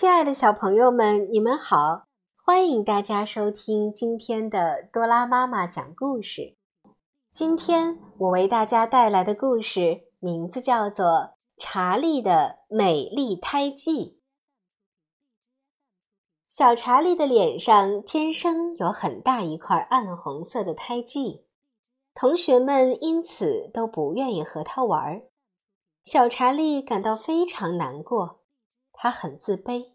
亲爱的小朋友们，你们好！欢迎大家收听今天的多拉妈妈讲故事。今天我为大家带来的故事名字叫做《查理的美丽胎记》。小查理的脸上天生有很大一块暗红色的胎记，同学们因此都不愿意和他玩儿。小查理感到非常难过，他很自卑。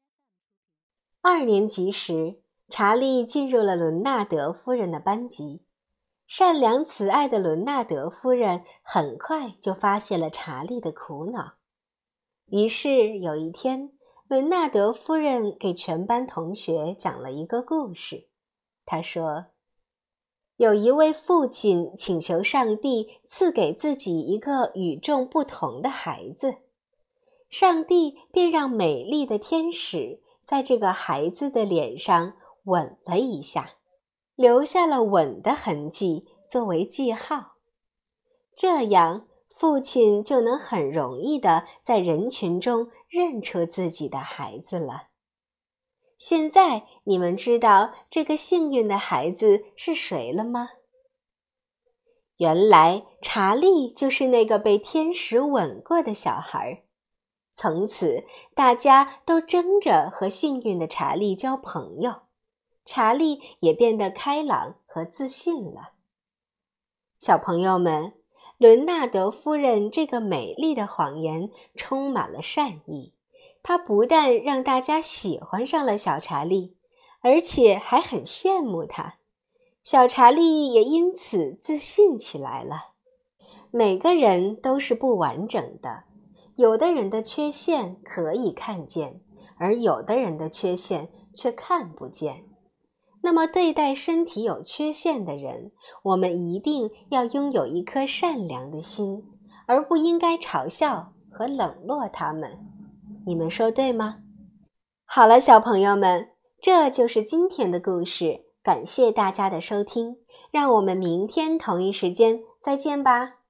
二年级时，查理进入了伦纳德夫人的班级。善良慈爱的伦纳德夫人很快就发现了查理的苦恼，于是有一天，伦纳德夫人给全班同学讲了一个故事。她说：“有一位父亲请求上帝赐给自己一个与众不同的孩子，上帝便让美丽的天使在这个孩子的脸上吻了一下。”留下了吻的痕迹作为记号，这样父亲就能很容易的在人群中认出自己的孩子了。现在你们知道这个幸运的孩子是谁了吗？原来查理就是那个被天使吻过的小孩儿。从此，大家都争着和幸运的查理交朋友。查理也变得开朗和自信了。小朋友们，伦纳德夫人这个美丽的谎言充满了善意。她不但让大家喜欢上了小查理，而且还很羡慕他。小查理也因此自信起来了。每个人都是不完整的，有的人的缺陷可以看见，而有的人的缺陷却看不见。那么，对待身体有缺陷的人，我们一定要拥有一颗善良的心，而不应该嘲笑和冷落他们。你们说对吗？好了，小朋友们，这就是今天的故事。感谢大家的收听，让我们明天同一时间再见吧。